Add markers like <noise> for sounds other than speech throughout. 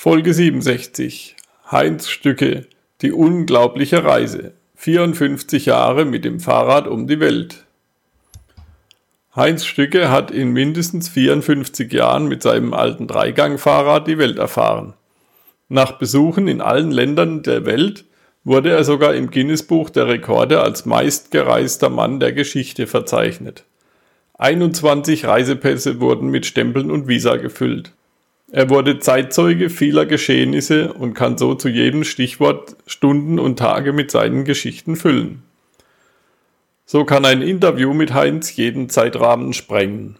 Folge 67. Heinz Stücke. Die unglaubliche Reise. 54 Jahre mit dem Fahrrad um die Welt. Heinz Stücke hat in mindestens 54 Jahren mit seinem alten Dreigangfahrrad die Welt erfahren. Nach Besuchen in allen Ländern der Welt wurde er sogar im Guinness-Buch der Rekorde als meistgereister Mann der Geschichte verzeichnet. 21 Reisepässe wurden mit Stempeln und Visa gefüllt. Er wurde Zeitzeuge vieler Geschehnisse und kann so zu jedem Stichwort Stunden und Tage mit seinen Geschichten füllen. So kann ein Interview mit Heinz jeden Zeitrahmen sprengen.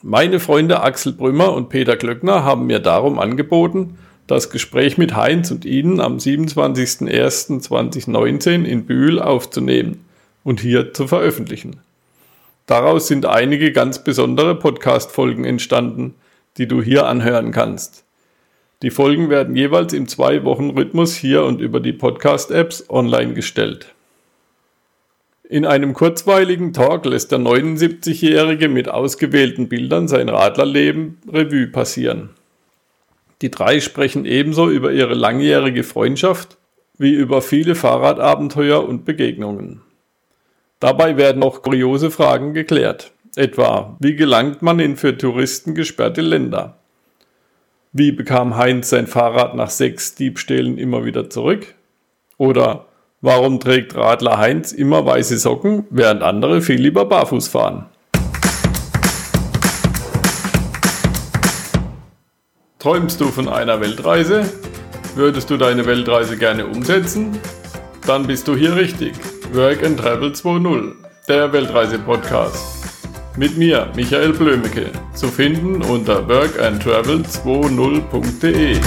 Meine Freunde Axel Brümmer und Peter Glöckner haben mir darum angeboten, das Gespräch mit Heinz und Ihnen am 27.01.2019 in Bühl aufzunehmen und hier zu veröffentlichen. Daraus sind einige ganz besondere Podcast-Folgen entstanden, die du hier anhören kannst. Die Folgen werden jeweils im Zwei-Wochen-Rhythmus hier und über die Podcast-Apps online gestellt. In einem kurzweiligen Talk lässt der 79-Jährige mit ausgewählten Bildern sein Radlerleben Revue passieren. Die drei sprechen ebenso über ihre langjährige Freundschaft wie über viele Fahrradabenteuer und Begegnungen. Dabei werden auch kuriose Fragen geklärt. Etwa, wie gelangt man in für Touristen gesperrte Länder? Wie bekam Heinz sein Fahrrad nach sechs Diebstählen immer wieder zurück? Oder warum trägt Radler Heinz immer weiße Socken, während andere viel lieber barfuß fahren? Träumst du von einer Weltreise? Würdest du deine Weltreise gerne umsetzen? Dann bist du hier richtig. Work and Travel 2.0, der Weltreise-Podcast. Mit mir, Michael Blömecke, zu finden unter workandtravel20.de.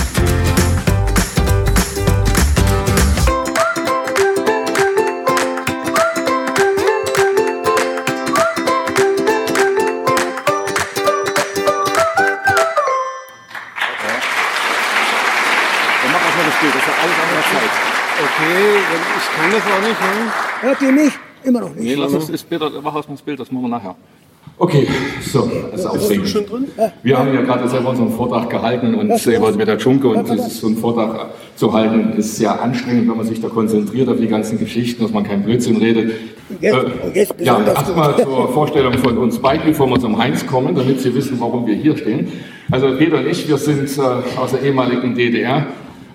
Okay, ich kann das auch nicht. Ne? Hört ihr mich? Immer noch nicht. Nee, lass uns das Bild, mach aus dem Bild, das machen wir nachher. Okay, so, das ist aufregend. schon drin? Wir haben ja gerade selber unseren Vortrag gehalten und selber mit der Dschunke und das ist so einen Vortrag zu halten, ist sehr anstrengend, wenn man sich da konzentriert auf die ganzen Geschichten, dass man keinen Blödsinn redet. Jetzt- Äh, und jetzt ja, besonders erstmal zur Vorstellung von uns beiden, bevor wir zum Heinz kommen, damit Sie wissen, warum wir hier stehen. Also Peter und ich, wir sind äh, aus der ehemaligen DDR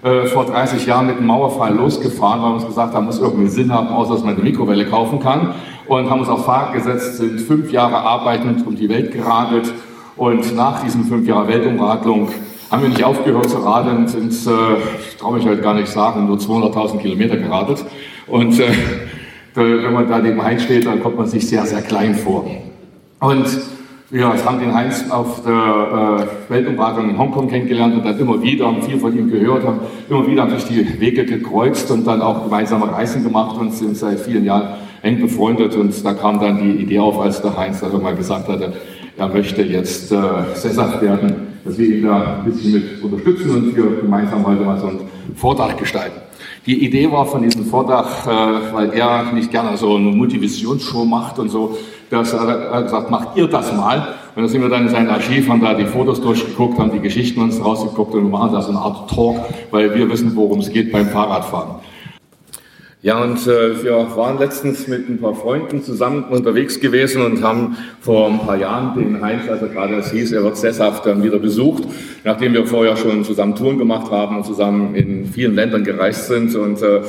äh, vor 30 Jahren mit dem Mauerfall losgefahren, weil wir uns gesagt haben, muss irgendwie Sinn haben, außer dass man eine Mikrowelle kaufen kann. Und haben uns auf Fahrt gesetzt, sind fünf Jahre arbeitend um die Welt geradelt. Und nach diesen fünf Jahren Weltumradlung haben wir nicht aufgehört zu radeln, sind, äh, ich traue mich heute gar nicht sagen, nur 200.000 Kilometer geradelt. Und äh, <laughs> wenn man da neben Heinz steht, dann kommt man sich sehr, sehr klein vor. Und wir haben den Heinz auf der äh, Weltumradung in Hongkong kennengelernt und dann immer wieder, haben viel von ihm gehört, haben immer wieder sich die Wege gekreuzt und dann auch gemeinsame Reisen gemacht und sind seit vielen Jahren eng befreundet. Und da kam dann die Idee auf, als der Heinz dann mal gesagt hatte, er möchte jetzt äh, sesshaft werden, dass wir ihn da ein bisschen mit unterstützen und wir gemeinsam heute mal so einen Vortrag gestalten. Die Idee war von diesem Vortrag, äh, weil er nicht gerne so eine Multivisionsshow macht und so, dass er, er gesagt, macht ihr das mal. Und dann sind wir dann in sein Archiv, haben da die Fotos durchgeguckt, haben die Geschichten uns rausgeguckt und wir machen da so eine Art Talk, weil wir wissen, worum es geht beim Fahrradfahren. Ja, und äh, wir waren letztens mit ein paar Freunden zusammen unterwegs gewesen und haben vor ein paar Jahren den Heinz, also gerade es hieß, er wird sesshaft, dann wieder besucht, nachdem wir vorher schon zusammen Touren gemacht haben und zusammen in vielen Ländern gereist sind und äh,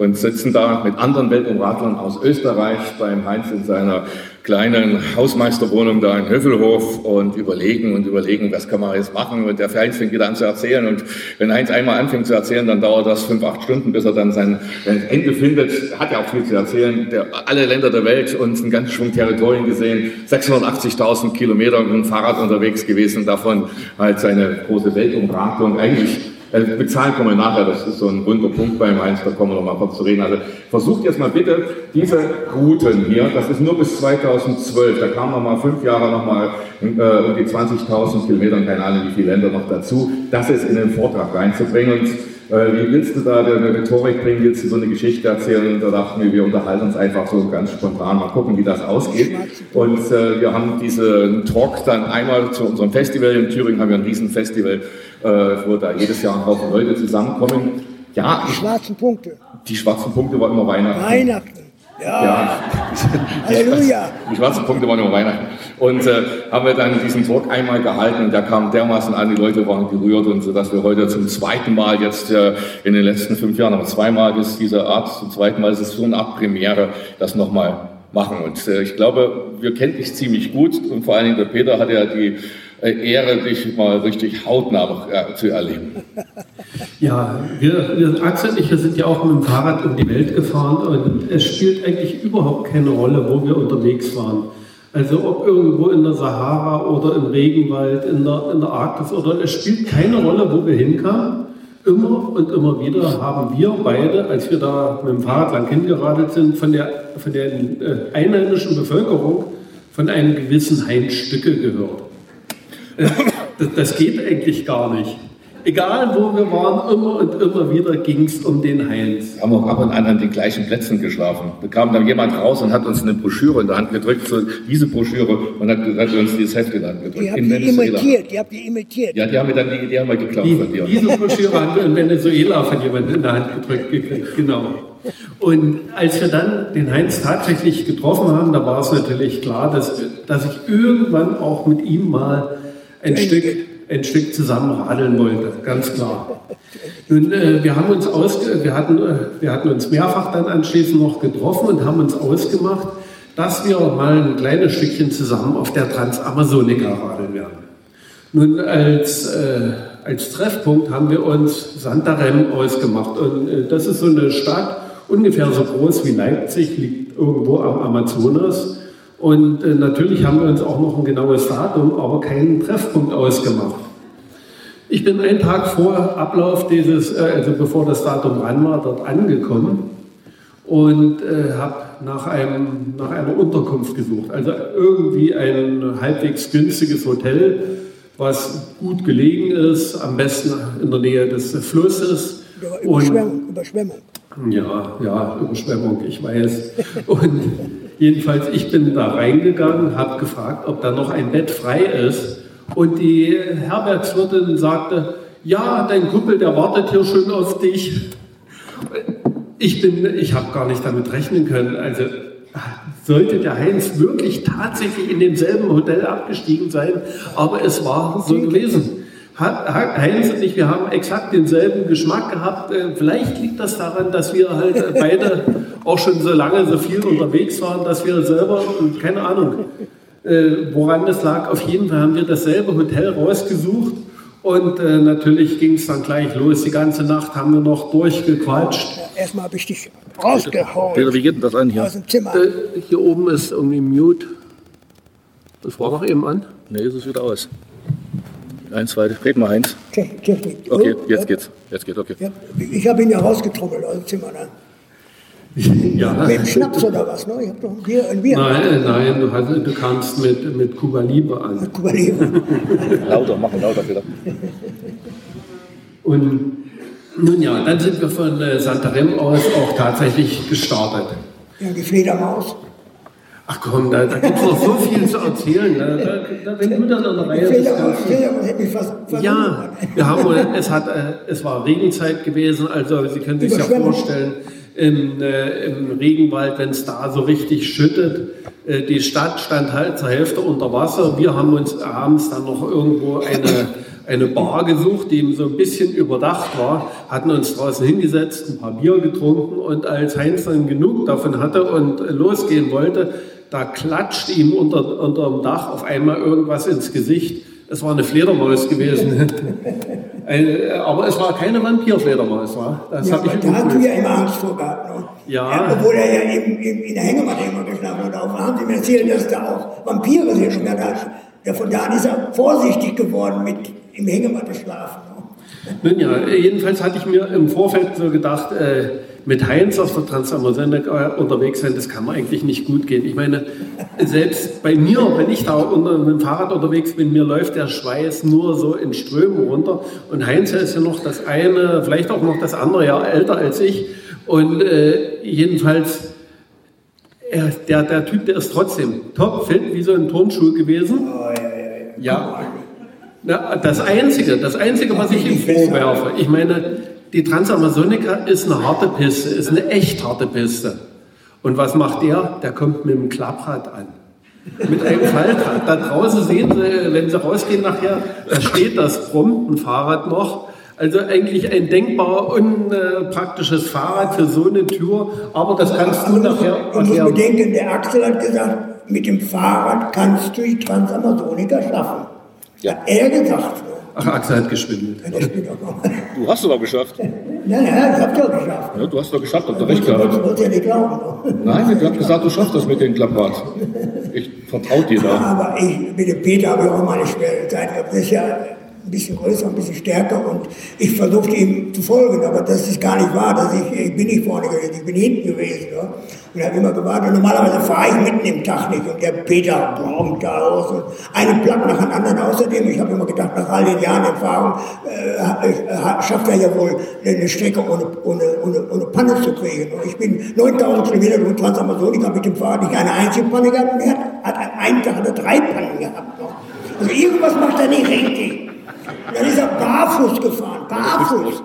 und sitzen da mit anderen Weltumradlern aus Österreich beim Heinz in seiner kleinen Hausmeisterwohnung da in Hövelhof und überlegen und überlegen, was kann man jetzt machen. Und der Heinz fängt wieder an zu erzählen. Und wenn Heinz einmal anfängt zu erzählen, dann dauert das fünf, acht Stunden, bis er dann sein, Ende findet. Hat ja auch viel zu erzählen. Der, alle Länder der Welt und einen ganzen Schwung Territorien gesehen. 680.000 Kilometer mit dem Fahrrad unterwegs gewesen. Davon halt seine große Weltumradlung. Eigentlich also mit Zahlen kommen wir nachher, das ist so ein runder Punkt beim Heinz, da kommen wir noch mal kurz zu reden. Also versucht jetzt mal bitte diese Routen hier, das ist nur bis 2012, da kamen wir mal fünf Jahre noch mal äh, um die 20.000 Kilometer, keine Ahnung wie viele Länder noch dazu, das jetzt in den Vortrag reinzubringen. Und äh, wie willst du da eine Rhetorik bringen, willst du so eine Geschichte erzählen? Da dachten wir, wir unterhalten uns einfach so ganz spontan, mal gucken, wie das ausgeht. Und äh, wir haben diesen Talk dann einmal zu unserem Festival, in Thüringen haben wir ein Riesenfestival, äh, wo da jedes Jahr ein Haufen Leute zusammenkommen. Ja, Die schwarzen Punkte. die schwarzen Punkte waren immer Weihnachten. Weihnachten. Ja. Ja, <laughs> Halleluja. die schwarzen Punkte waren immer Weihnachten. Und äh, haben wir dann diesen Talk einmal gehalten und der kam dermaßen an, die Leute waren gerührt und so, dass wir heute zum zweiten Mal jetzt äh, in den letzten fünf Jahren, aber zweimal ist diese Art, zum zweiten Mal ist es so eine Art Premiere, das nochmal machen. Und äh, ich glaube, wir kennen dich ziemlich gut und vor allen Dingen der Peter hat ja die Ehre, dich mal richtig hautnah äh, zu erleben. <laughs> Ja, wir, wir, Axel und ich, wir sind ja auch mit dem Fahrrad um die Welt gefahren und es spielt eigentlich überhaupt keine Rolle, wo wir unterwegs waren. Also ob irgendwo in der Sahara oder im Regenwald, in der, in der Arktis oder es spielt keine Rolle, wo wir hinkamen. Immer und immer wieder haben wir beide, als wir da mit dem Fahrrad lang hingeradelt sind, von der, von der äh, einheimischen Bevölkerung von einem gewissen Heinz Stücke gehört. Das, das geht eigentlich gar nicht. Egal wo wir waren, immer und immer wieder ging es um den Heinz. Wir haben auch ab und an an den gleichen Plätzen geschlafen. Da kam dann jemand raus und hat uns eine Broschüre in der Hand gedrückt, so diese Broschüre, und hat, hat uns dieses Heft in die Hand gedrückt. Die ihr Venezuela. imitiert. Die habt ihr imitiert. Ja, die haben wir dann die, die haben wir geklaut Die, von dir. diese Broschüre haben wir in Venezuela von jemandem in der Hand gedrückt gekriegt, genau. Und als wir dann den Heinz tatsächlich getroffen haben, da war es natürlich klar, dass, dass ich irgendwann auch mit ihm mal ein Stück, ein Stück zusammen radeln wollte, ganz klar. Nun, äh, wir, haben uns ausge wir, hatten, äh, wir hatten uns mehrfach dann anschließend noch getroffen und haben uns ausgemacht, dass wir mal ein kleines Stückchen zusammen auf der Transamazonica radeln werden. Nun, als, äh, als Treffpunkt haben wir uns Santarem ausgemacht. Und äh, das ist so eine Stadt, ungefähr so groß wie Leipzig, liegt irgendwo am Amazonas. Und äh, natürlich haben wir uns auch noch ein genaues Datum, aber keinen Treffpunkt ausgemacht. Ich bin einen Tag vor Ablauf dieses, äh, also bevor das Datum ran war, dort angekommen und äh, habe nach, einem, nach einer Unterkunft gesucht. Also irgendwie ein halbwegs günstiges Hotel, was gut gelegen ist, am besten in der Nähe des Flusses. Und Überschwemmung, Überschwemmung. ja, ja, Überschwemmung, ich weiß. Und jedenfalls, ich bin da reingegangen, habe gefragt, ob da noch ein Bett frei ist. Und die Herbergswirtin sagte, ja, dein Kumpel, der wartet hier schon auf dich. Ich bin, ich habe gar nicht damit rechnen können. Also sollte der Heinz wirklich tatsächlich in demselben Hotel abgestiegen sein, aber es war so gewesen. Heinz und ich, wir haben exakt denselben Geschmack gehabt. Äh, Vielleicht liegt das daran, dass wir halt beide auch schon so lange so viel unterwegs waren, dass wir selber, keine Ahnung, äh, woran das lag. Auf jeden Fall haben wir dasselbe Hotel rausgesucht und äh, natürlich ging es dann gleich los. Die ganze Nacht haben wir noch durchgequatscht. Ja, erstmal habe ich dich rausgehauen. Peter, wie geht denn das an hier? Aus dem Zimmer. Äh, hier oben ist irgendwie Mute. Das war doch eben an. Nee, ist es wieder aus. Eins, zwei, red mal eins. Okay, Oh, jetzt geht's. Jetzt geht's, okay. Ich habe ihn ja rausgetrommelt aus dem Zimmer. Ne? Ja. Mit dem Schnaps oder was? Ne? Ich habe doch ein Bier, ein Bier. Nein, nein, du, hast, du kamst mit, mit Kuba Liebe an. Kuba Libre. <laughs> Lauter, machen lauter wieder. Und nun ja, dann sind wir von äh, Santarem aus auch tatsächlich gestartet. Ja, die Fledermaus. Ach komm, da, da gibt es noch so viel zu erzählen. Da, da, wenn du dann an der Die Reihe bist, verwundert. Ja, wir haben, es, hat, äh, es war Regenzeit gewesen, also Sie können sich ja vorstellen, im, äh, im Regenwald, wenn es da so richtig schüttet, äh, die Stadt stand halt zur Hälfte unter Wasser. Wir haben uns abends dann noch irgendwo eine, eine Bar gesucht, die so ein bisschen überdacht war, hatten uns draußen hingesetzt, ein paar Bier getrunken und als Heinz dann genug davon hatte und losgehen wollte, da klatschte ihm unter, unter dem Dach auf einmal irgendwas ins Gesicht. Es war eine Fledermaus gewesen. <laughs> Äh, aber es war keine Vampirfledermaus, war? Das Ja, habe ich da hast du ja immer Angst vor gehabt. Ne? Ja. Obwohl er ja eben, eben in der Hängematte immer geschlafen hat. Auch haben sie mir erzählt, dass da auch Vampire sind. Dann hat, ja, von da an ist er vorsichtig geworden mit im Hängematte schlafen. Ne? Nun ja, jedenfalls hatte ich mir im Vorfeld so gedacht, äh, mit Heinz auf der Transamazonica unterwegs sein, das kann man eigentlich nicht gut gehen. Ich meine, selbst bei mir, wenn ich da unter, mit dem Fahrrad unterwegs bin, mir läuft der Schweiß nur so in Strömen runter. Und Heinz ist ja noch das eine, vielleicht auch noch das andere Jahr älter als ich. Und äh, jedenfalls, er, der, der Typ, der ist trotzdem topfit, wie so ein Turnschuh gewesen. Oh, ja, ja, ja. Ja. Na, das Einzige, das Einzige, was ich ihm vorwerfe, ich meine, die Transamazonica ist eine harte Piste, ist eine echt harte Piste. Und was macht der? Der kommt mit dem Klapprad an. Mit einem Faltrad. Da draußen sehen Sie, wenn Sie rausgehen nachher, da steht das prompt ein Fahrrad noch. Also eigentlich ein denkbar unpraktisches Fahrrad für so eine Tür, aber das kannst du nachher Man muss bedenken, der Axel hat gesagt, mit dem Fahrrad kannst du die Transamazonica schaffen. Ja. Hat er gesagt. Ach, Axel hat geschwindelt. Ja. Du hast es doch geschafft. Nein, nein, ich hab's doch geschafft. Ja, du hast es doch geschafft, habt ihr recht gehabt. wollt ihr nicht glauben. Nein, du hast gesagt, du schaffst das mit dem Klapprad. Ich vertraue dir da. Aber ich, mit dem Peter habe ich auch meine schwere Zeit gehabt. Das ist ja ein bisschen größer, ein bisschen stärker und ich versuchte ihm zu folgen, aber das ist gar nicht wahr. Dass ich, ich bin nicht vorne gewesen, ich bin hinten gewesen. Ja. Und habe immer gewartet. Normalerweise fahre ich mitten im Tag nicht und der Peter braucht da aus und einen Platt nach dem anderen. Außerdem, ich habe immer gedacht, nach all den Jahren Erfahrung äh, schafft er ja wohl eine Strecke ohne, ohne, ohne, ohne Panne zu kriegen. Und ich bin 9000 Kilometer durch Transamazonica mit dem Fahrrad nicht eine einzige Panne gehabt er hat, einem Tag hat er drei Pannen gehabt. Also irgendwas macht er nicht richtig. Dann ist er barfuß gefahren, barfuß.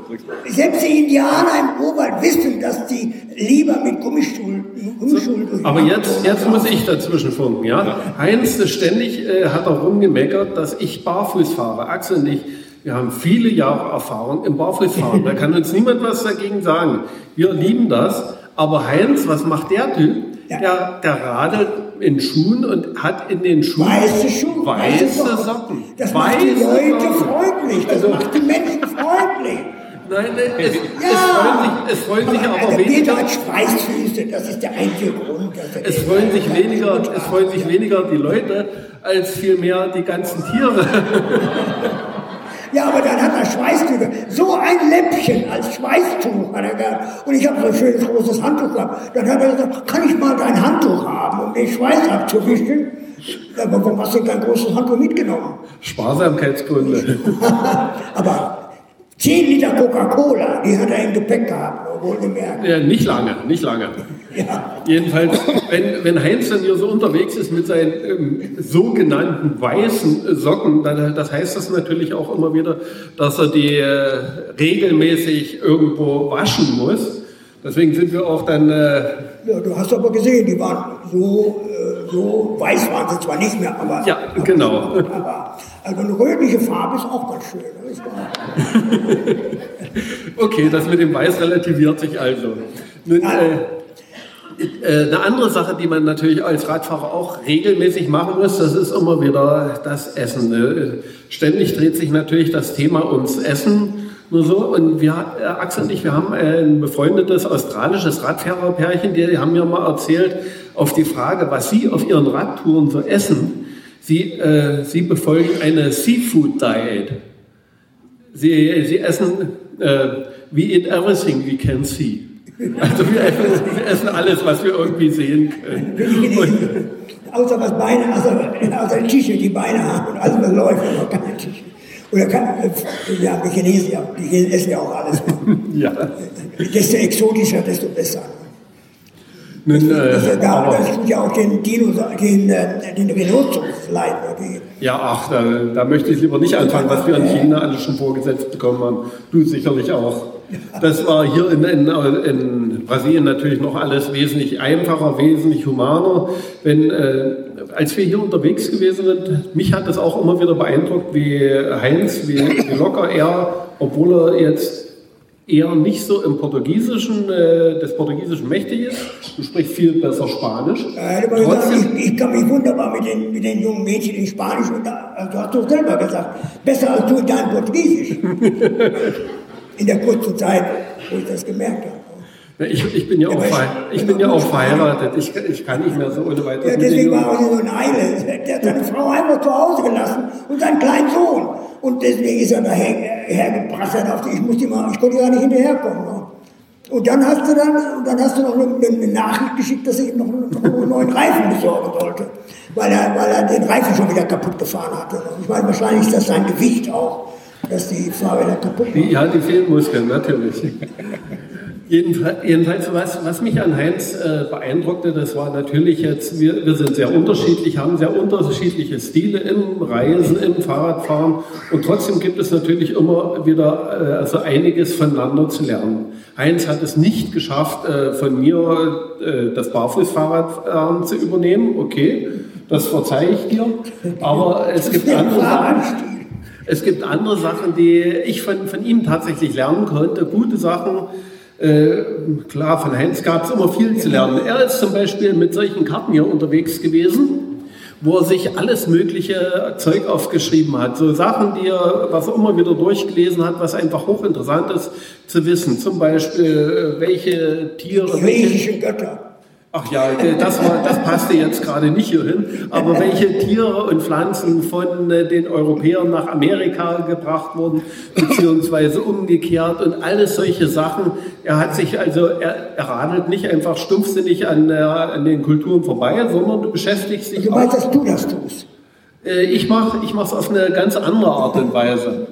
Selbst die Indianer im Urwald wissen, dass die lieber mit Gummistuhl, Gummistuhl durch Aber jetzt, jetzt muss ich dazwischen funken, ja? Heinz ist ständig äh, hat er rumgemeckert, dass ich barfuß fahre. Axel und ich, wir haben viele Jahre Erfahrung im Barfußfahren. Da kann uns niemand was dagegen sagen. Wir lieben das. Aber Heinz, was macht der Typ? Ja. Der, der radelt in Schuhen und hat in den Schuhen Weiße Schuhe, weiße Socken. Socken. Das macht die Weiße Leute Socken. freundlich, das Also- macht die Menschen freundlich. Nein, es, es Ja. freuen sich, es freuen sich aber Peter weniger. hat Schweißfüße, das ist der einzige Grund. Es freuen sich weniger, es freuen sich weniger die Leute als vielmehr die ganzen Tiere. <laughs> Ja, aber dann hat er Schweißtücher. So ein Läppchen als Schweißtuch hat er gehabt. Und ich habe so ein schönes großes Handtuch gehabt. Dann hat er gesagt, kann ich mal dein Handtuch haben, um den Schweiß abzuwischen? Aber warum hast du kein großes Handtuch mitgenommen? Sparsamkeitsgründe. <laughs> Aber 10 Liter Coca-Cola, die hat er im Gepäck gehabt, wohlgemerkt. Ja, nicht lange, nicht lange. Ja. Jedenfalls, wenn, wenn Heinz dann hier so unterwegs ist mit seinen ähm, sogenannten weißen Socken, dann, das heißt das natürlich auch immer wieder, dass er die äh, regelmäßig irgendwo waschen muss. Deswegen sind wir auch dann, äh, Ja, du hast aber gesehen, die waren so, äh, so weiß waren sie zwar nicht mehr, aber. Ja, genau. <laughs> Aber, also eine rötliche Farbe ist auch ganz schön. <laughs> Okay, das mit dem Weiß relativiert sich also. Nun, äh, äh, eine andere Sache, die man natürlich als Radfahrer auch regelmäßig machen muss, das ist immer wieder das Essen. ne? Ständig dreht sich natürlich das Thema ums Essen. Nur so, und wir, äh, Axel und ich, wir haben ein befreundetes australisches Radfahrerpärchen, die haben mir mal erzählt, auf die Frage, was sie auf ihren Radtouren so essen, sie, äh, sie befolgen eine Seafood Diet. Sie, sie essen, äh, we eat everything we can see. Also wir essen, wir essen alles, was wir irgendwie sehen können. Gelesen. Außer was Beine, außer, außer Tische, die Beine haben und alles, was läuft, aber keine Tische. Oder kann, ja, die Chinesen, ja, die Chinesen essen ja auch alles. <laughs> Ja. Desto exotischer, desto besser. Das, äh, ist ja- aber, das ja auch den Dinosaurier, den, äh, den Rhinoceros leid. Die, ja, ach, da, da möchte ich lieber nicht anfangen, was wir in China alles schon vorgesetzt bekommen haben. Du sicherlich auch. Das war hier in, in, in Brasilien natürlich noch alles wesentlich einfacher, wesentlich humaner. Wenn, äh, als wir hier unterwegs gewesen sind, mich hat das auch immer wieder beeindruckt, wie Heinz, wie, wie locker er, obwohl er jetzt eher nicht so im Portugiesischen, äh, des Portugiesischen mächtig ist. Du sprichst viel besser Spanisch. immer gesagt, ich, ich kann mich wunderbar mit den, mit den jungen Mädchen in Spanisch und also du hast doch selber gesagt, besser als du in deinem Portugiesisch. <laughs> in der kurzen Zeit, wo ich das gemerkt habe. Ich, ich bin ja auch, ich- bin ja auch verheiratet. Ich, ich kann nicht mehr so ohne weiteres Ja, deswegen war er so in Eile. Der hat seine Frau einfach zu Hause gelassen und seinen kleinen Sohn. Und deswegen ist er daher hergeprasselt auf die, ich musste ich konnte gar nicht hinterherkommen. Ne? Und dann hast du dann, und dann hast du noch eine, eine Nachricht geschickt, dass ich ihm noch, noch einen neuen Reifen besorgen sollte. Weil er, weil er den Reifen schon wieder kaputt gefahren hatte. Ich meine, wahrscheinlich ist das sein Gewicht auch, dass die Fahrräder kaputt Die, waren. ja, die Fehlmuskeln, natürlich. Jedenfalls, was, was mich an Heinz äh, beeindruckte, das war natürlich jetzt, wir, wir sind sehr unterschiedlich, haben sehr unterschiedliche Stile im Reisen, im Fahrradfahren und trotzdem gibt es natürlich immer wieder äh, also einiges voneinander zu lernen. Heinz hat es nicht geschafft, äh, von mir äh, das Barfußfahrradfahren zu übernehmen, okay, das verzeihe ich dir, aber es gibt andere Sachen. Es gibt andere Sachen, die ich von, von ihm tatsächlich lernen konnte, gute Sachen, klar, von Heinz gab es immer viel zu lernen. Er ist zum Beispiel mit solchen Karten hier unterwegs gewesen, wo er sich alles mögliche Zeug aufgeschrieben hat. So Sachen, die er, was er immer wieder durchgelesen hat, was einfach hochinteressant ist zu wissen. Zum Beispiel, äh, welche Tiere. Griechischen Götter. Ach ja, äh, das, war, das passte jetzt gerade nicht hierhin. Aber welche Tiere und Pflanzen von äh, den Europäern nach Amerika gebracht wurden, beziehungsweise umgekehrt und alles solche Sachen. Er hat sich also, er, er radelt nicht einfach stumpfsinnig an, an den Kulturen vorbei, sondern du beschäftigst dich Du auch. weißt, dass du das tust. Äh, Ich mache ich es auf eine ganz andere Art und Weise.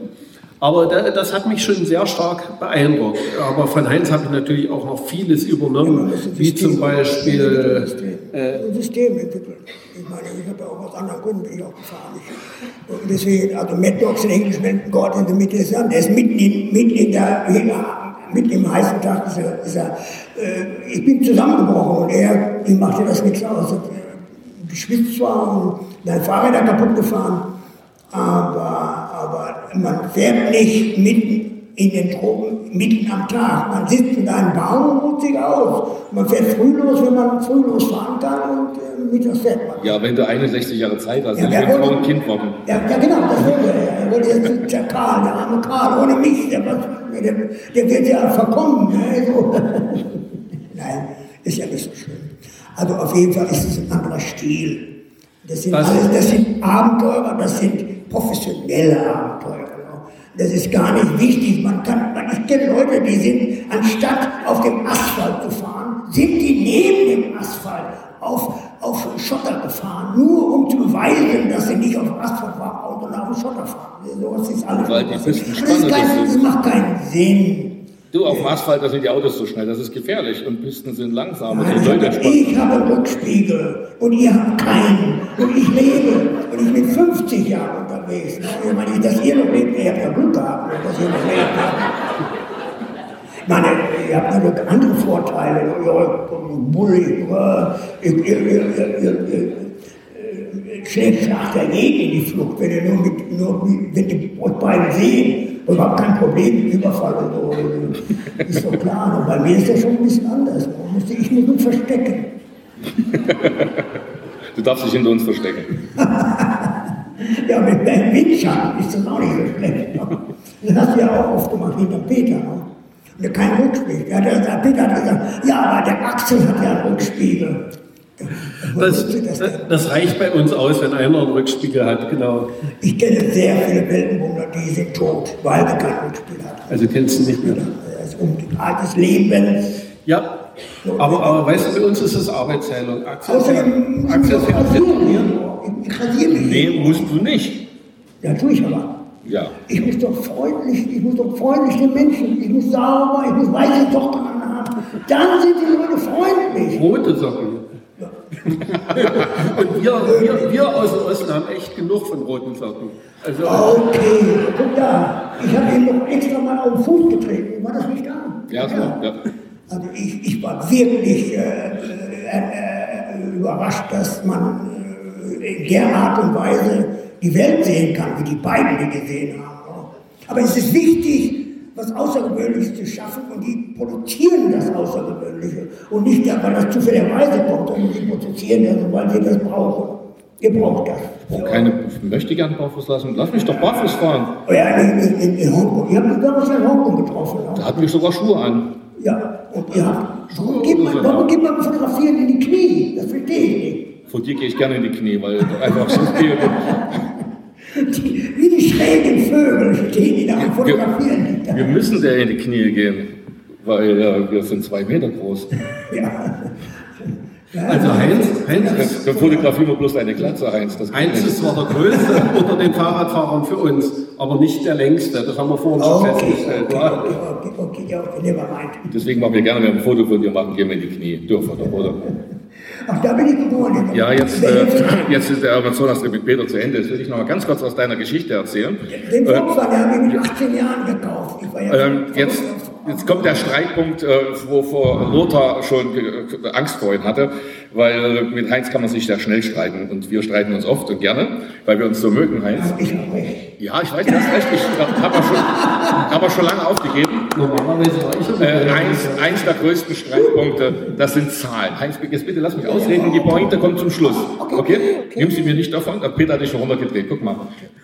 Aber da, das hat mich schon sehr stark beeindruckt. Aber von Heinz habe ich natürlich auch noch vieles übernommen, wie zum Beispiel äh, System entwickeln. Ich meine, ich habe ja auch aus anderen Gründen bin ich auch gefahren. Ich, und deswegen, also Mad Dogs in Englisch, wenn God in the Middle ist, der ist mitten in, mitten in der, mitten im heißen Tag, ist er, ist er äh, ich bin zusammengebrochen und er, ihm machte das nichts aus. Er geschwitzt zwar und sein Fahrrad kaputt gefahren, aber, aber man fährt nicht mitten in den Tropen, mitten am Tag. Man sitzt in einem Baum und ruht sich aus. Man fährt früh los, wenn man früh losfahren kann und äh, mittags fährt man. Ja, wenn du 61 Jahre Zeit hast, Ja, dann Frau wollte- und Kind warten. Ja, ja genau, das wollte er. Er wollte jetzt der Karl, der arme Karl, ohne mich, der, der, der wird ja verkommen. Ne? So. <laughs> Nein, ist ja nicht so schön. Also auf jeden Fall ist es ein anderer Stil. Das sind, alles, das sind Abenteurer, das sind professionelle Abenteurer. ne? Das ist gar nicht wichtig. Man kann, man, ich kenne Leute, die sind, anstatt auf dem Asphalt zu fahren, sind die neben dem Asphalt auf, auf Schotter gefahren, nur um zu beweisen, dass sie nicht auf dem Asphalt fahren, sondern auf dem Schotter fahren. Sowas ist alles. Weil die das, ist kein, das macht keinen Sinn. Du, auf dem Asphalt, da sind die Autos so schnell, das ist gefährlich und Pisten sind langsam Nein, ich habe Rückspiegel und ihr habt keinen. Und ich lebe und ich bin 50 Jahre unterwegs. Ich meine, dass ihr noch lebt, ihr habt ja Glück gehabt, dass ihr noch lebt. Ich meine, ihr habt natürlich andere Vorteile. Ihr bullig, ihr, ihr, ihr, ihr, ihr, ihr schlägt schlagt ja jeden in die Flucht, wenn ihr nur mit, nur wenn die euch beide sehen. Überhaupt kein Problem, Überfall und so. Ist doch klar. Und bei mir ist das schon ein bisschen anders. Man muss- Ich mich verstecken. Du darfst dich hinter uns verstecken. <laughs> Ja, mit deinem Windschatten ist das auch nicht so schlecht. Das hast du ja auch oft gemacht hinter Peter. Ne? Und der kein Rückspiegel. Ja, der, der Peter hat gesagt, ja, aber der Axel hat ja einen Rückspiegel. Das, das reicht bei uns aus, wenn einer einen Rückspiegel hat, genau. Ich kenne sehr viele Weltenwunder, die sind tot, weil sie keinen Rückspiegel hat. Also kennst du nicht mehr. Das ist um die Art des Lebens. Ja, aber, aber weißt du, bei uns ist es Arbeitsteilung. Axel, Außerdem Axel ich fährt rasiere mich. Nee, musst du nicht. Ja, tue ich aber. Ja. Ich muss doch freundlich, ich muss doch freundlich den Menschen, ich muss sauber, ich muss weiße Socken anhaben. Dann sind die Leute freundlich. Rote Socken. <laughs> Und wir, wir, wir aus dem Osten haben echt genug von roten Socken. Also, Okay, guck da. Ich habe ihn noch extra mal auf den Fuß getreten. War das nicht da? Ja, so, ja. Also ich, ich war wirklich äh, äh, äh, überrascht, dass man äh, in der Art und Weise die Welt sehen kann, wie die beiden die gesehen haben. Aber es ist wichtig, was Außergewöhnliches zu schaffen und die produzieren das Außergewöhnliche und nicht, weil das zufälligerweise kommt, sondern sie produzieren das, weil sie das brauchen. Ihr braucht das. Oh, keine möchte gern barfuß lassen. Lass mich doch barfuß fahren. Oh Ja, in, in, in Hongkong. Ihr habt mich damals in Hongkong getroffen. Da ne? hatten wir sogar Schuhe an. Ja, und ihr habt. Warum geht man, warum geht man fotografieren in die Knie? Das verstehe ich nicht. Vor dir gehe ich gerne in die Knie, weil du einfach so viel. <laughs> Die, wie die schrägen Vögel stehen die da und fotografieren. Die da. Wir müssen sehr in die Knie gehen, weil äh, wir sind zwei Meter groß. <laughs> Ja. <laughs> Also Heinz, Heinz ist, Dann fotografieren wir bloß eine Glatze, Heinz. Heinz ist zwar der Größte <laughs> unter den Fahrradfahrern für uns, aber nicht der Längste. Das haben wir vorhin schon Okay, festgestellt. okay, wa? okay, okay, okay, ja, okay, mind. Deswegen machen wir gerne, wenn wir ein Foto von dir machen, gehen wir in die Knie. Dürfen wir doch, oder? Ach, da bin ich geboren. Ja, jetzt, äh, jetzt ist der Amazonas mit Peter zu Ende. Jetzt will ich noch mal ganz kurz aus deiner Geschichte erzählen. Den Äh, Volkswagen, den habe ich mit 18 Jahren gekauft. Ich war ja Ähm, jetzt, jetzt kommt der Streitpunkt, äh, wovor Lothar schon ge- Angst vor ihn hatte, weil äh, mit Heinz kann man sich sehr schnell streiten und wir streiten uns oft und gerne, weil wir uns so mögen, Heinz. Ich habe recht. Ja, ich weiß, du hast recht, ich habe auch, schon- hab auch schon lange aufgegeben. Normalerweise war ich aber Äh, eins, eins der größten Streitpunkte, das sind Zahlen. Heinz, jetzt bitte lass mich ausreden, die Pointe kommt zum Schluss. Okay? Nimm sie mir nicht davon. Äh, Peter hat dich schon runtergedreht, guck mal.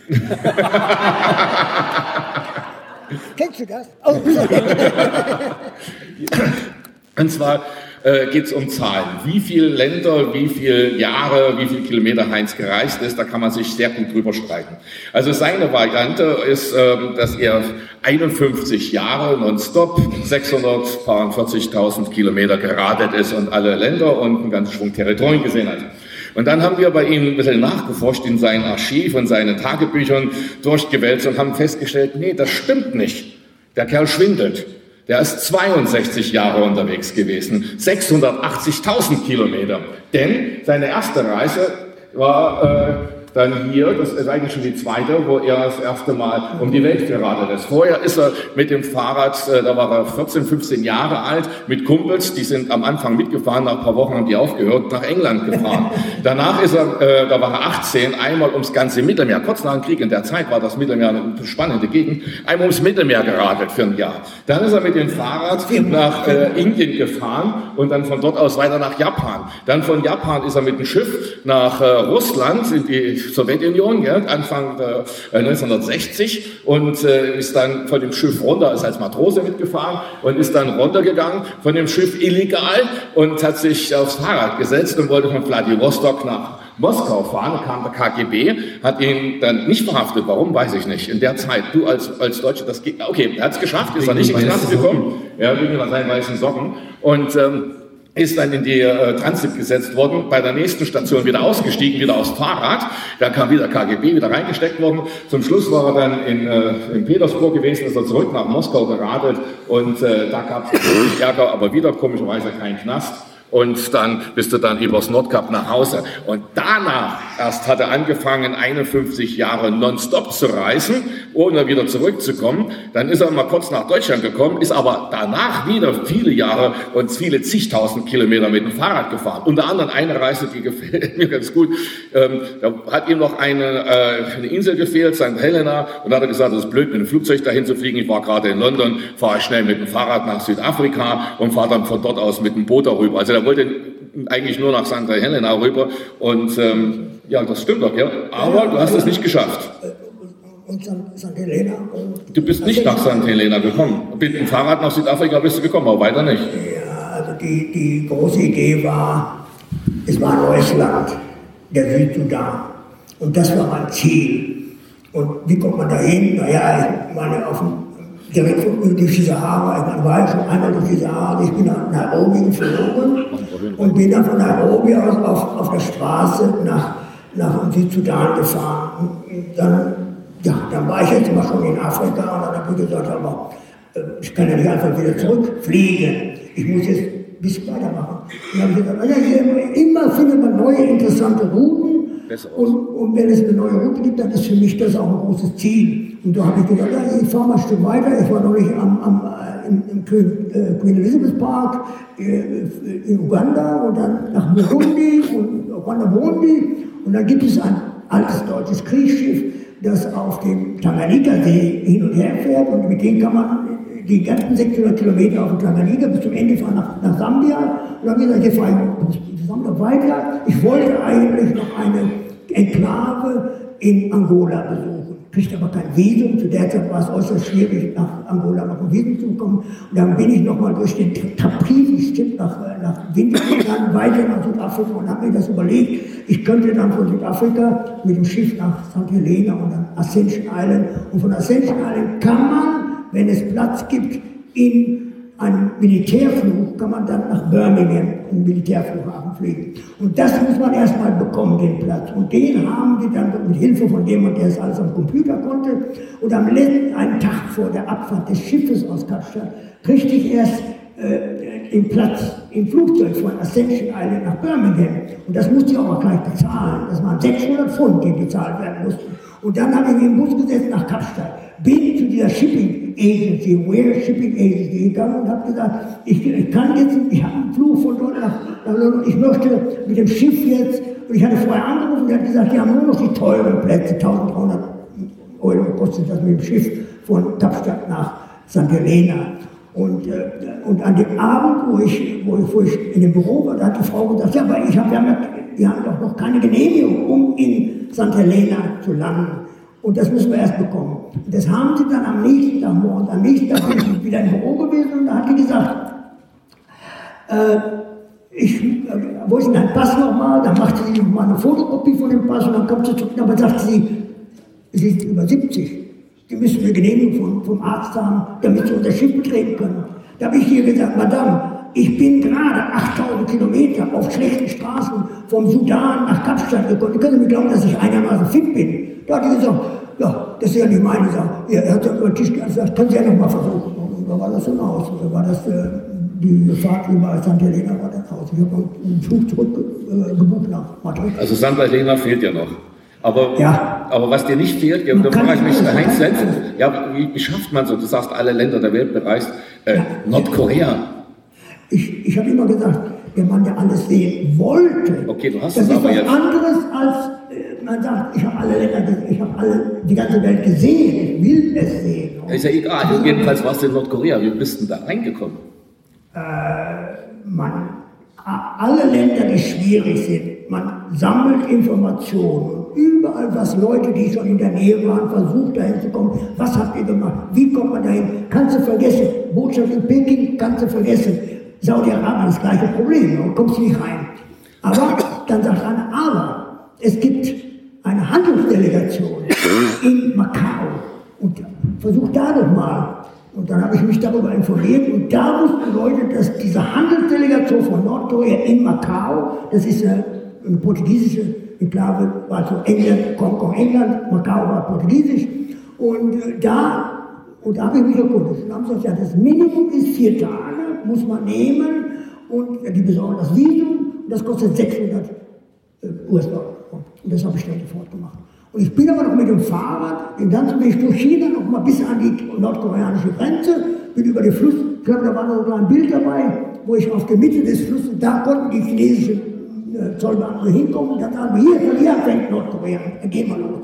<laughs> Kennst du das? Oh, <laughs> Und zwar äh, geht es um Zahlen. Wie viele Länder, wie viele Jahre, wie viele Kilometer Heinz gereist ist, da kann man sich sehr gut drüber streiten. Also seine Variante ist, ähm, dass er 51 Jahre nonstop 640.000 Kilometer geradet ist und alle Länder und einen ganzen Schwung Territorien gesehen hat. Und dann haben wir bei ihm ein bisschen nachgeforscht in seinem Archiv und seinen Tagebüchern durchgewälzt und haben festgestellt, nee, das stimmt nicht. Der Kerl schwindelt. Der ist 62 Jahre unterwegs gewesen, 680.000 Kilometer. Denn seine erste Reise war äh, dann hier, das ist eigentlich schon die zweite, wo er das erste Mal um die Welt geradet ist. Vorher ist er mit dem Fahrrad, äh, da war er 14, 15 Jahre alt, mit Kumpels, die sind am Anfang mitgefahren, nach ein paar Wochen haben die aufgehört, nach England gefahren. <laughs> Danach ist er, äh, da war er 18, einmal ums ganze Mittelmeer, kurz nach dem Krieg, in der Zeit war das Mittelmeer eine spannende Gegend, einmal ums Mittelmeer geradelt für ein Jahr. Dann ist er mit dem Fahrrad nach äh, Indien gefahren und dann von dort aus weiter nach Japan. Dann von Japan ist er mit dem Schiff nach äh, Russland, in die Sowjetunion, gell, Anfang äh, 1960 und äh, ist dann von dem Schiff runter, ist als Matrose mitgefahren und ist dann runtergegangen von dem Schiff illegal und hat sich aufs Fahrrad gesetzt und wollte von Vladivostok nach Moskau fahren, kam der KGB, hat ihn dann nicht verhaftet. Warum, weiß ich nicht. In der Zeit, du als, als Deutscher, das geht, okay, er hat es geschafft, ist er nicht ins Knast gekommen, ja, wegen seinen weißen Socken und ähm, ist dann in die äh, Transit gesetzt worden, bei der nächsten Station wieder ausgestiegen, wieder aufs Fahrrad, da kam wieder KGB, wieder reingesteckt worden. Zum Schluss war er dann in, äh, in Petersburg gewesen, ist er zurück nach Moskau geradelt und äh, da gab es Ärger, aber wieder komischerweise keinen Knast. Und dann bist du dann übers Nordkap nach Hause. Und danach erst hat er angefangen, 51 Jahre nonstop zu reisen, ohne wieder zurückzukommen. Dann ist er mal kurz nach Deutschland gekommen, ist aber danach wieder viele Jahre und viele zigtausend Kilometer mit dem Fahrrad gefahren. Unter anderem eine Reise, die <laughs> gefällt mir ganz gut. Ähm, da hat ihm noch eine, äh, eine Insel gefehlt, St. Helena. Und da hat er gesagt, es ist blöd, mit dem Flugzeug dahin zu fliegen. Ich war gerade in London, fahre schnell mit dem Fahrrad nach Südafrika und fahre dann von dort aus mit dem Boot darüber. Also er wollte eigentlich nur nach St. Helena rüber. Und ähm, ja, das stimmt doch, ja. Aber du hast es nicht geschafft. und St. St. Helena. Und Du bist nicht nach St. Helena gekommen. Mit dem Fahrrad nach Südafrika bist du gekommen, aber weiter nicht. Ja, also die, die große Idee war, es war ein neues Land, der Südsudan. Und das war mein Ziel. Und wie kommt man da hin? Naja, ich meine, auf dem, direkt durch die Sahara, ich meine, war ich schon einmal durch die Sahara, ich bin nach Nairobi geflogen und bin dann von Nairobi aus auf, auf der Straße nach, nach Südsudan gefahren. Dann, ja, dann war ich jetzt mal schon in Afrika und dann habe ich gesagt, aber äh, ich kann ja nicht einfach wieder zurückfliegen. Ich muss jetzt ein bisschen weitermachen. Und dann habe ich gesagt, immer findet man neue interessante Routen. Und, und wenn es eine neue Route gibt, dann ist für mich das auch ein großes Ziel. Und da habe ich ja, ich fahre mal ein Stück weiter. Ich war noch nicht am, am, äh, im, im Queen, äh, Queen Elizabeth Park äh, in Uganda und dann nach Burundi und Rwanda Burundi. Und dann gibt es ein altes deutsches Kriegsschiff, das auf dem Tanganyika-See hin und her fährt und mit dem kann man die ganzen 600 Kilometer auf dem Tanganyika bis zum Ende fahren nach, nach Sambia. Und dann gesagt, jetzt fahre ich Sambia weiter. Ich wollte eigentlich noch eine Enklave in Angola besuchen. Kriegte aber kein Visum. Zu der Zeit war es äußerst schwierig, nach Angola noch ein Visum zu bekommen. Und dann bin ich nochmal durch den Taprisi-Stipp nach, nach Winter gegangen, weiter nach Südafrika und habe mir das überlegt. Ich könnte dann von Südafrika mit dem Schiff nach St. Helena und dann Ascension Island. Und von Ascension Island kann man, wenn es Platz gibt, in einem Militärflug kann man dann nach Birmingham, einen Militärflughafen fliegen. Und das muss man erstmal bekommen, den Platz. Und den haben die dann mit Hilfe von jemandem, der es alles am Computer konnte. Und am letzten, einen Tag vor der Abfahrt des Schiffes aus Kapstadt, kriegte ich erst äh, den Platz im Flugzeug von Ascension Island nach Birmingham. Und das musste ich auch mal gleich bezahlen. Das waren 600 Pfund, die bezahlt werden mussten. Und dann habe ich in den Bus gesetzt nach Kapstadt, bin zu dieser Shipping Agency, Where Shipping Agency gegangen und habe gesagt, ich, ich, kann jetzt, ich habe einen Flug von dort nach, nach ich möchte mit dem Schiff jetzt, und ich hatte vorher angerufen, der hat gesagt, die haben nur noch die teuren Plätze, 1300 Euro kostet das mit dem Schiff von Kapstadt nach St. Helena. Und, äh, und an dem Abend, wo ich, wo, wo ich in dem Büro war, da hat die Frau gesagt, ja, aber ich hab, wir, haben, wir haben doch noch keine Genehmigung, um in St. Helena zu landen. Und das müssen wir erst bekommen. Und das haben sie dann am nächsten Tag morgens. Am nächsten Tag bin ich wieder im Büro gewesen und da hat die gesagt, äh, ich, äh, wo ist Pass nochmal? Dann machte sie nochmal eine Fotokopie von dem Pass und dann kommt sie zurück. Aber sagte sie, sie sind über 70. Die müssen eine Genehmigung vom, vom Arzt haben, damit sie unser Schiff betreten können. Da habe ich ihr gesagt, Madame, ich bin gerade 8000 Kilometer auf schlechten Straßen vom Sudan nach Kapstadt gekommen. Sie können mir glauben, dass ich einigermaßen fit bin. Da hat er gesagt, ja, das ist ja nicht meine Sache. Er hat über den Tisch gesagt, können Sie ja noch mal versuchen. Und da war das so aus. Da war das, äh, die Fahrt über St. Helena war dann aus. Ich habe einen Flug zurückgebucht äh, nach Madrid. Also St. Helena fehlt ja noch. Aber, ja. aber was dir nicht fehlt, ja, da frage ich mich, Heinz Lenzen, ja, wie, wie, schafft man so, du sagst, alle Länder der Welt bereist, äh, ja. Nordkorea. Ich, ich habe immer gesagt, der Mann, der alles sehen wollte, okay, du hast das es ist was jetzt. anderes als man sagt, ich habe alle Länder, ich habe alle, die ganze Welt gesehen, ich will es sehen. Ist ja egal, also, jedenfalls warst du in Nordkorea, wie bist du da reingekommen? Äh, man, alle Länder, die schwierig sind, man sammelt Informationen. Überall, was Leute, die schon in der Nähe waren, versucht dahin zu kommen. Was habt ihr gemacht? Wie kommt man dahin? Kannst du vergessen. Botschaft in Peking kannst du vergessen. Saudi-Arabien das gleiche Problem, du kommst nicht rein. Aber dann sagt einer, aber es gibt eine Handelsdelegation in Macau und versucht da doch mal. Und dann habe ich mich darüber informiert und da wussten Leute, dass diese Handelsdelegation von Nordkorea in Macau, das ist eine, eine portugiesische Enklave, also England, Hongkong, England, Macau war portugiesisch. Und äh, da, und da habe ich mich erkundigt. Und haben gesagt, ja, das Minimum ist vier Tage, muss man nehmen und die besorgen das Visum und das kostet 600 äh, US-Dollar. Und das habe ich dann sofort gemacht. Und ich bin aber noch mit dem Fahrrad den ganzen Weg durch China noch mal bis an die nordkoreanische Grenze, bin über den Fluss, ich glaube, da war noch ein Bild dabei, wo ich auf der Mitte des Flusses, da konnten die chinesischen äh, Zollbeamten hinkommen, dann sagen wir, hier, hier fängt Nordkorea, da gehen wir los.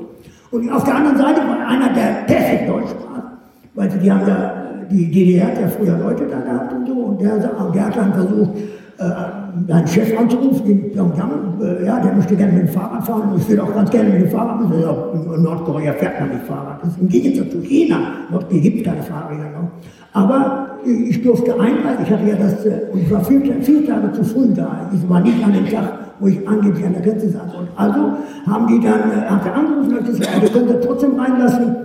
Und auf der anderen Seite war einer, der perfekt Deutsch sprach, weil die haben ja, die DDR hat ja früher Leute da gehabt und so, und der, der hat dann versucht, äh, einen Chef anzurufen, den Pyongyang, äh, ja, der möchte gerne mit dem Fahrrad fahren. Ich will auch ganz gerne mit dem Fahrrad. Ja, in Nordkorea fährt man nicht Fahrrad. Das ist im Gegensatz zu China. Nordkorea gibt keine Fahrräder noch. Aber ich durfte einreisen. Ich hatte ja das, äh, ich war vier, vier Tage zu früh da. Ich war nicht an dem Tag, wo ich angeblich an der Grenze saß. Und also haben die dann, äh, hat er angerufen und gesagt, ja, ihr könnt trotzdem reinlassen.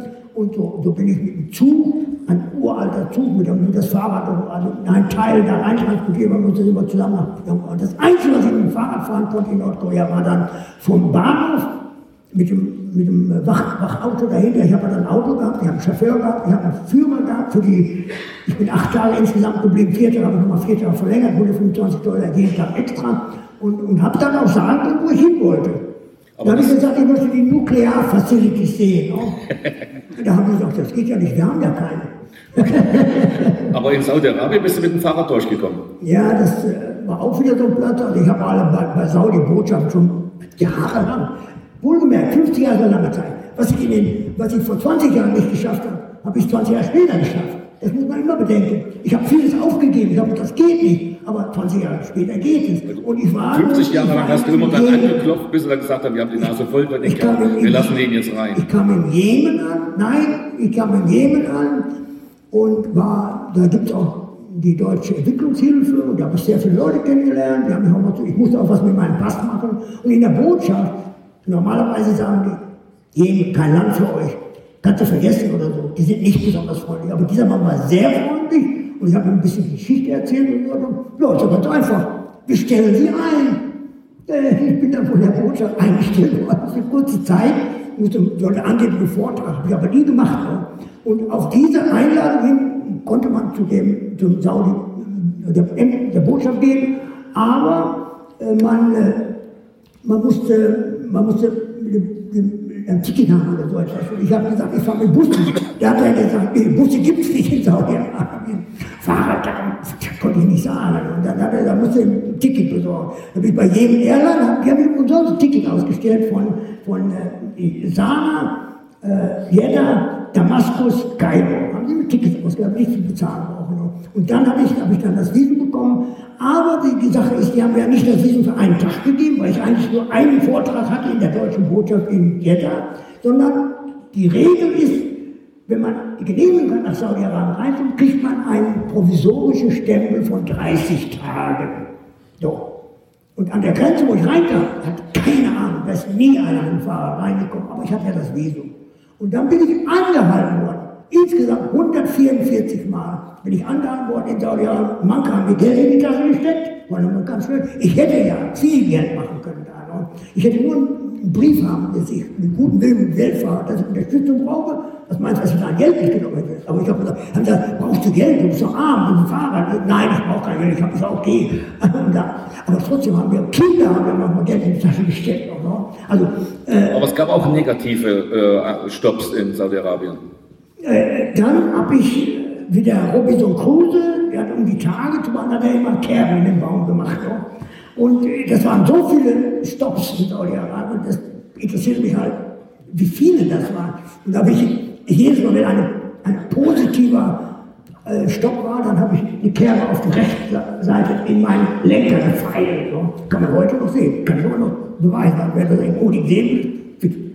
Und so, so bin ich mit dem Zug, ein uralter Zug, mit dem das Fahrrad, also ein Teil da rein transportiert, man musste immer zusammen nach. Und das Einzige, was ich mit dem Fahrrad fahren konnte in Nordkorea, war dann vom Bahnhof mit dem, mit dem Wach, Wachauto dahinter. Ich habe dann ein Auto gehabt, ich habe einen Chauffeur gehabt, ich habe einen Führer gehabt für die, ich bin acht Tage insgesamt geblieben, vier Tage habe ich nochmal vier Tage verlängert, wurde 25 Dollar jeden Tag extra und, und habe dann auch sagen können, wo ich hin wollte. Aber da habe ich gesagt, ich möchte die Nuklearfacilities sehen. Oh. <laughs> da haben sie gesagt, das geht ja nicht, wir haben ja keine. <laughs> Aber in Saudi-Arabien bist du mit dem Fahrrad durchgekommen. Ja, das äh, war auch wieder so ein Platz. Also ich habe alle bei, bei Saudi-Botschaft schon jahrelang, wohlgemerkt, 50 Jahre lange Zeit. Was ich, in den, was ich vor 20 Jahren nicht geschafft habe, habe ich 20 Jahre später geschafft. Das muss man immer bedenken. Ich habe vieles aufgegeben. Ich habe das geht nicht. Aber 20 Jahre später geht es. Und ich war 50 Jahre lang hast du immer dann angeklopft, bis sie dann gesagt haben, wir haben die Nase voll bei den Kerl. Wir lassen den jetzt rein. Ich kam im Jemen an. Nein, ich kam im Jemen an und war, da gibt es auch die deutsche Entwicklungshilfe und da habe ich sehr viele Leute kennengelernt. Die haben mich auch mal ich musste auch was mit meinem Pass machen. Und in der Botschaft, normalerweise sagen die, Jemen, kein Land für euch kannst du vergessen oder so. Die sind nicht besonders freundlich. Aber dieser Mann war sehr freundlich und ich habe ein bisschen Geschichte erzählt und so. Ja, ganz einfach. Wir stellen sie ein. Äh, ich bin dann von der Botschaft eingestellt worden für kurze Zeit, musste, sollte angeblich einen Vortrag, habe ich aber nie gemacht. Und auf diese Einladung hin konnte man zu dem, zum Saudi, der, der Botschaft gehen, aber äh, man, äh, man musste, man musste ein Ticket haben oder so etwas. Und ich habe gesagt, ich fahre mit Bus. Da hat er gesagt, nee, Busse gibt es nicht in Saudi-Arabien. Fahrrad, das konnte ich nicht sagen. Und dann hat da musste ein Ticket besorgen. Da habe ich bei jedem Airline, die haben umsonst ein Ticket ausgestellt von, von äh, Sana, äh, Jeddah, Damaskus, Kairo. Haben sie mir Tickets ausgegeben, nicht zu bezahlen. Und dann habe ich, hab ich dann das Visum bekommen. Aber die, die Sache ist, die haben mir ja nicht das Visum für einen Tag gegeben, weil ich eigentlich nur einen Vortrag hatte in der deutschen Botschaft in Jeddah, sondern die Regel ist, wenn man die Genehmigung hat, nach Saudi-Arabien reinkommt, kriegt man einen provisorischen Stempel von 30 Tagen. So. Und an der Grenze, wo ich reinkam, hat keine Ahnung, da ist nie einer mit dem Fahrrad reingekommen, aber ich hatte ja das Visum. Und dann bin ich angehalten worden. Insgesamt 144 Mal bin ich angehalten worden in Saudi-Arabien. Manche haben mir Geld in die Tasche gesteckt, weil man ganz schnell. Ich hätte ja viel Geld machen können da. Ich hätte nur einen Brief haben, dass ich mit gutem Willen und Geld fahre, dass ich Unterstützung brauche. Was meinst du, dass ich da Geld nicht genommen hätte? Aber ich habe gesagt, haben gesagt, brauchst du Geld? Du bist doch arm, du bist Fahrrad. Nein, ich brauche kein Geld, ich habe gesagt, okay. Aber trotzdem haben wir Kinder, haben wir manchmal Geld in die Tasche gesteckt. Also, äh, Aber es gab auch negative äh, Stops in Saudi-Arabien. Äh, dann habe ich wie der Robinson Kruse, der hat um die Tage zu machen, hat er immer Kerben in den Baum gemacht. Ne? Und das waren so viele Stops in Saudi-Arabien, das interessiert mich halt, wie viele das waren. Und da habe ich jedes Mal, wenn eine, ein positiver äh, Stopp war, dann habe ich die Kerbe auf die rechte Seite in meinen Lenker gefeilt. So. Kann man heute noch sehen, kann ich immer noch beweisen. Wer das in Odin sehen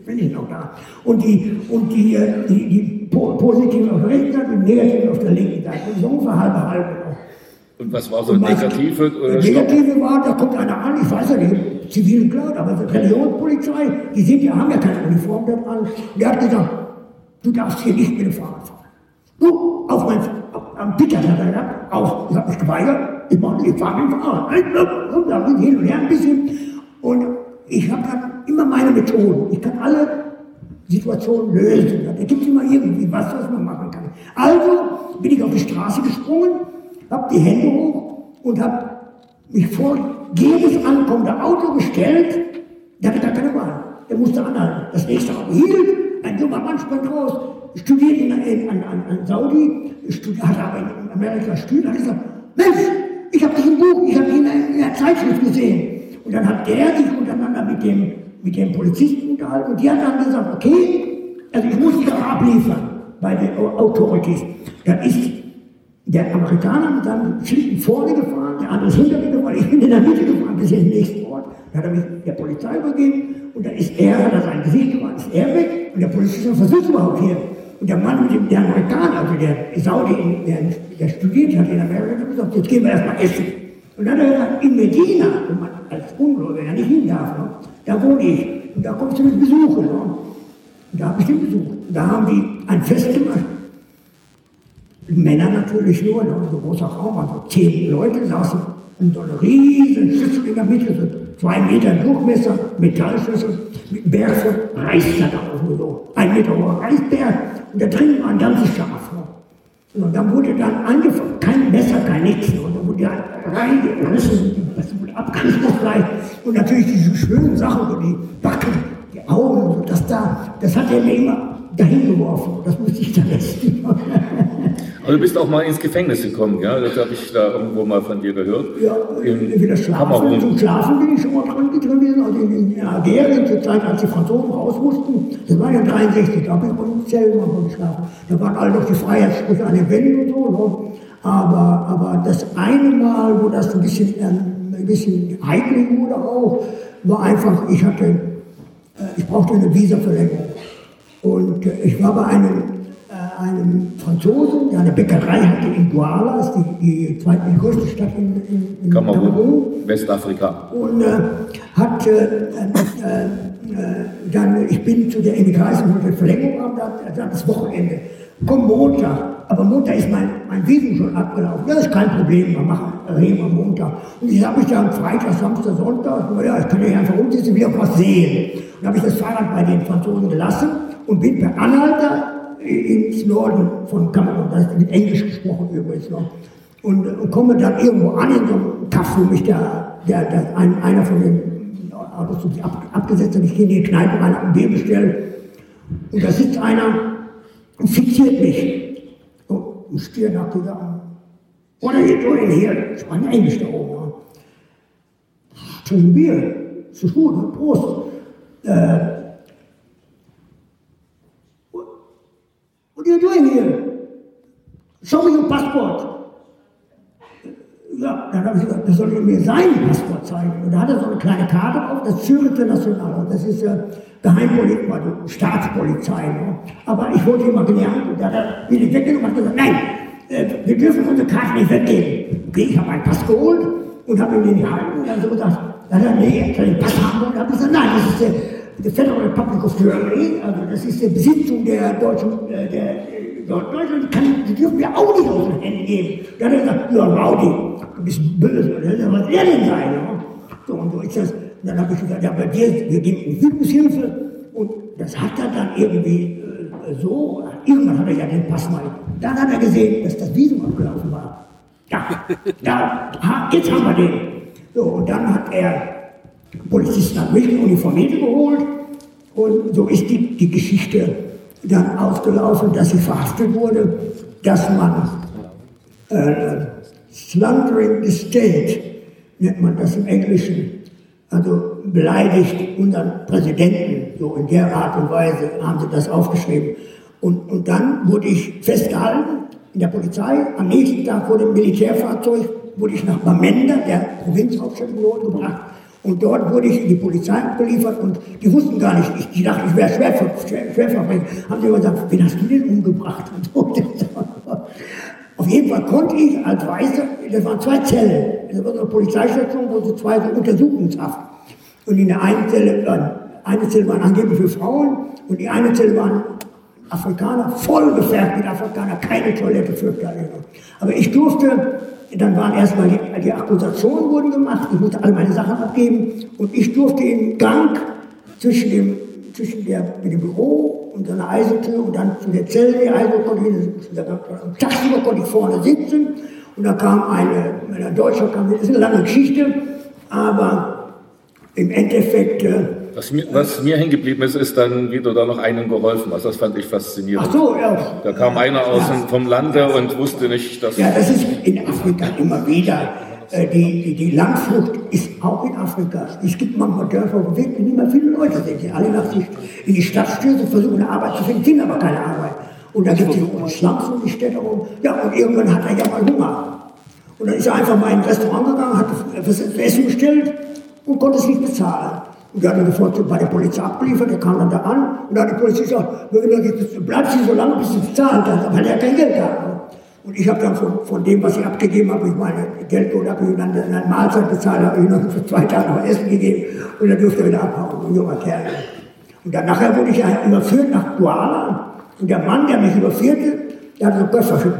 bin ich noch da. Und die, und die, äh, die, die positiven auf der rechten Seite und negativen auf der linken Seite. So halbe noch. Und was war so ein negative? Äh, negative war, da kommt einer an, ich weiß ja nicht, zivilen Cloud, aber die Religionspolizei, die sind ja, haben ja keine Uniform dort an. Und der hat gesagt, du darfst hier nicht mit dem Fahrrad fahren. Du, auf mein, auf, am Pickard hat er gesagt, auf, ich habe mich geweigert, ich, mach, ich fahre mit dem Fahrrad. Und da ging hin und her ein bisschen. Und ich habe dann immer meine Methoden. Ich kann alle Situationen lösen. Da gibt es immer irgendwie was, was man machen kann. Also bin ich auf die Straße gesprungen, habe die Hände hoch und habe mich vor jedes ankommende Auto gestellt. Der hatte gar keine Wahl. Der musste anhalten. Das nächste Auto hielt, ein junger Mann sprang raus, studiert in, in, an, an, an Saudi, hat aber in Amerika studiert, hat gesagt, Mensch, ich habe dich im Buch, ich habe dich in, in der Zeitschrift gesehen. Und dann hat der sich untereinander mit dem, mit dem Polizisten unterhalten und die hat dann gesagt, okay, also ich muss dich auch abliefern bei den Authorities. Dann ist der Amerikaner seinem Schlitten vorne gefahren, der andere ist hinter ich bin in der Mitte gefahren bis in den nächsten Ort. Da hat er mich der Polizei übergeben und da ist er, hat er sein Gesicht gemacht, ist er weg und der Polizist hat versucht überhaupt hier. Und der Mann mit dem, der Amerikaner, also der Saudi, der, der studiert hat in Amerika, hat gesagt, jetzt gehen wir erstmal essen. Und dann hat er gesagt, in Medina, wo man als Ungläubiger nicht hin darf, ne, da wohne ich. Und da kommst du mit besuchen. Ne? Und da habe ich den besucht. Und da haben die ein Fest gemacht. Männer natürlich nur, ne? so ein großer Raum, also zehn Leute saßen in so einer riesen Schüssel in der Mitte, so zwei Meter Durchmesser, Metallschüssel, mit einem Berg von Reis da drauf, nur so. Ein Meter hoher Reisberg und da drin war ein ganzes Schaf. Und dann wurde dann angefangen, kein Messer, kein nichts. Und dann wurde dann reingerissen, das wurde abgerissen Und natürlich diese schönen Sachen, so die Backen, die Augen, das da, das hat er mir immer dahin geworfen. Das musste ich dann essen. <laughs> Also du bist auch mal ins Gefängnis gekommen, ja? Das habe ich da irgendwo mal von dir gehört. Ja, wieder schlafen. Zum Schlafen bin ich schon mal dran gewesen. Also in, in Algerien zur Zeit, als die Franzosen raus mussten, das war ja 63, da habe ich mal Zelt mal geschlafen. Da waren alle noch die Freiheitssprüche an den Wänden und so. Ne? Aber, aber das eine Mal, wo das ein bisschen, ähm, ein bisschen heikel wurde auch, war einfach, ich hatte, äh, ich brauchte eine Visaverlängerung. Und äh, ich war bei einem einem Franzosen, der eine Bäckerei hatte in Douala, ist die, die zweitgrößte Stadt in, in, in Kamerun, Westafrika. Und äh, hat äh, äh, äh dann, ich bin zu der Immigration und der Verlängerung, das, das Wochenende. komm Montag. Aber Montag ist mein, mein Visum schon abgelaufen. Das ist kein Problem, wir machen reden wir Montag. Und ich habe mich dann Freitag, Samstag, Sonntag, ja, ich kann ja einfach umsetzen, wieder was sehen. Und dann habe ich das Fahrrad bei den Franzosen gelassen und bin per Anhalter ins Norden von Kamerun, das ist mit Englisch gesprochen übrigens noch. Und, und komme dann irgendwo an in so einem Kaff, wo mich der, der, der ein, einer von den Autos ab, abgesetzt hat. Ich gehe in die Kneipe rein, ein Bier bestellt. Und da sitzt einer und fixiert mich. Und stier nach an. What are you doing here? Ich meine Englisch da oben. Ja. Trinken Bier. Das ist gut, Prost. Äh, What are you doing here? Show your passport. Ja, dann habe ich gesagt, das soll mir sein Passport zeigen. Und da hat er so eine kleine Karte drauf, das Zürich International. Und das ist äh, Geheimpolizei, also Staatspolizei. Ne? Aber ich wollte immer gelernt. Und da hat er mir die weggenommen und gesagt, nein, äh, wir dürfen unsere Karte nicht weggeben. Okay, ich habe meinen Pass geholt und habe ihn in die Hand und dann so gesagt, dann hat er, nee, ich soll den Pass haben. Und dann habe ich gesagt, nein, das ist der, der Federal Republic of Germany, also das ist die Besitzung der deutschen, äh, der, Deutschland, kann, die dürfen wir auch nicht aus den Händen geben. Dann hat er gesagt, ja, Rowdy, du bist böse, oder? was er denn sein? Ja? So, und so ist das. Und dann habe ich gesagt, ja, bei dir, wir geben Entwicklungshilfe. Und das hat er dann irgendwie äh, so, irgendwann hat er ja den Pass mal. Dann hat er gesehen, dass das Visum abgelaufen war. Ja, ja, jetzt haben wir den. So, und dann hat er Polizisten hat mich Uniformierte geholt. Und so ist die, die Geschichte dann ausgelaufen, dass sie verhaftet wurde, dass man äh, slandering the state, nennt man das im Englischen, also beleidigt unseren Präsidenten, so in der Art und Weise haben sie das aufgeschrieben. Und, und dann wurde ich festgehalten in der Polizei. Am nächsten Tag wurde ein Militärfahrzeug, wurde ich nach Bamenda, der Provinzhauptstadt gebracht. Und dort wurde ich in die Polizei geliefert und die wussten gar nicht, ich, die dachten, ich wäre Schwerverbrecher. Schwer, Haben sie immer gesagt, wen hast du denn umgebracht? Auf jeden Fall konnte ich als Weißer, das waren zwei Zellen, das war so eine Polizeistation, wo so zwei so Untersuchungshaft. Und in der einen Zelle, eine Zelle waren angeblich für Frauen und die eine Zelle waren Afrikaner, voll gefärbt mit Afrikaner, keine Toilette für Italiener. Aber ich durfte, dann waren erstmal die, die Akkusationen wurden gemacht, ich musste alle meine Sachen abgeben. Und ich durfte im Gang zwischen dem, zwischen der, dem Büro und einer Eisentür und dann zu der Zelle, die Eisentür konnte ich, tagsüber konnte ich vorne sitzen. Und da kam eine, eine Deutsche, kam, das ist eine lange Geschichte, aber im Endeffekt, äh, was mir, was mir hängen geblieben ist, ist dann, wie du da noch einen geholfen hast. Das fand ich faszinierend. Ach so, ja. Da kam einer aus ja. vom Lande und wusste nicht, dass. Ja, das ist in Afrika immer wieder. Äh, die, die, die Landflucht ist auch in Afrika. Es gibt manchmal Dörfer, wo wirklich nicht mehr viele Leute sind, die alle nach sich in die Stadt stürzen, versuchen eine Arbeit zu finden, finden aber keine Arbeit. Und da gibt es die Slums und die Städte rum. Ja, und irgendwann hat er ja mal Hunger. Und dann ist er einfach mal in ein Restaurant gegangen, hat das Essen bestellt und konnte es nicht bezahlen. Und der hat dann sofort bei der Polizei abgeliefert, der kam dann da an und da hat die Polizei gesagt, bleibst du so lange, bis du bezahlt hast, weil er kein Geld hat. Und ich habe dann von, von, dem, was ich abgegeben habe, ich meine Geldcode habe ich dann eine Mahlzeit bezahlt, habe ich noch für zwei Tage noch Essen gegeben und dann durfte er wieder abhauen, ein junger Kerl. Und dann nachher wurde ich ja überführt nach Douala und der Mann, der mich überführte, der hatte so Köfferchen.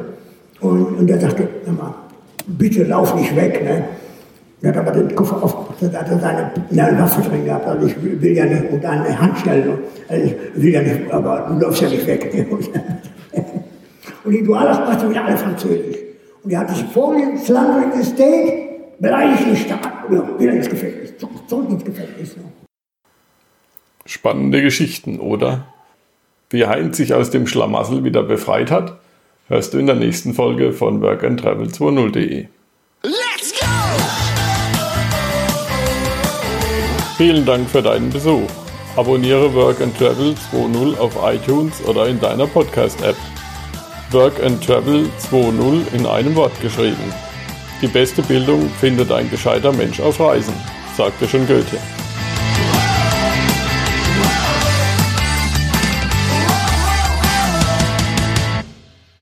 Und, und der sagte, mal, bitte lauf nicht weg. Ne? Er hat aber den Koffer aufgemacht, da hat er seine, seine Waffe drin gehabt. Also ich will ja nicht unter eine Hand stellen. Also ich will ja nicht, aber du läufst ja nicht weg. Und die Duala sprachen wieder alle Französisch. Und er hat sich vorgelegt, Slandering the State, beleidigt den Staat, oder wieder ins Gefängnis, zurück ins Gefängnis. Spannende Geschichten, oder? Wie Heinz sich aus dem Schlamassel wieder befreit hat, hörst du in der nächsten Folge von workandtravel20.de. Let's Vielen Dank für deinen Besuch. Abonniere Work and Travel 2.0 auf iTunes oder in deiner Podcast-App. Work and Travel 2.0 in einem Wort geschrieben. Die beste Bildung findet ein gescheiter Mensch auf Reisen, sagte schon Goethe.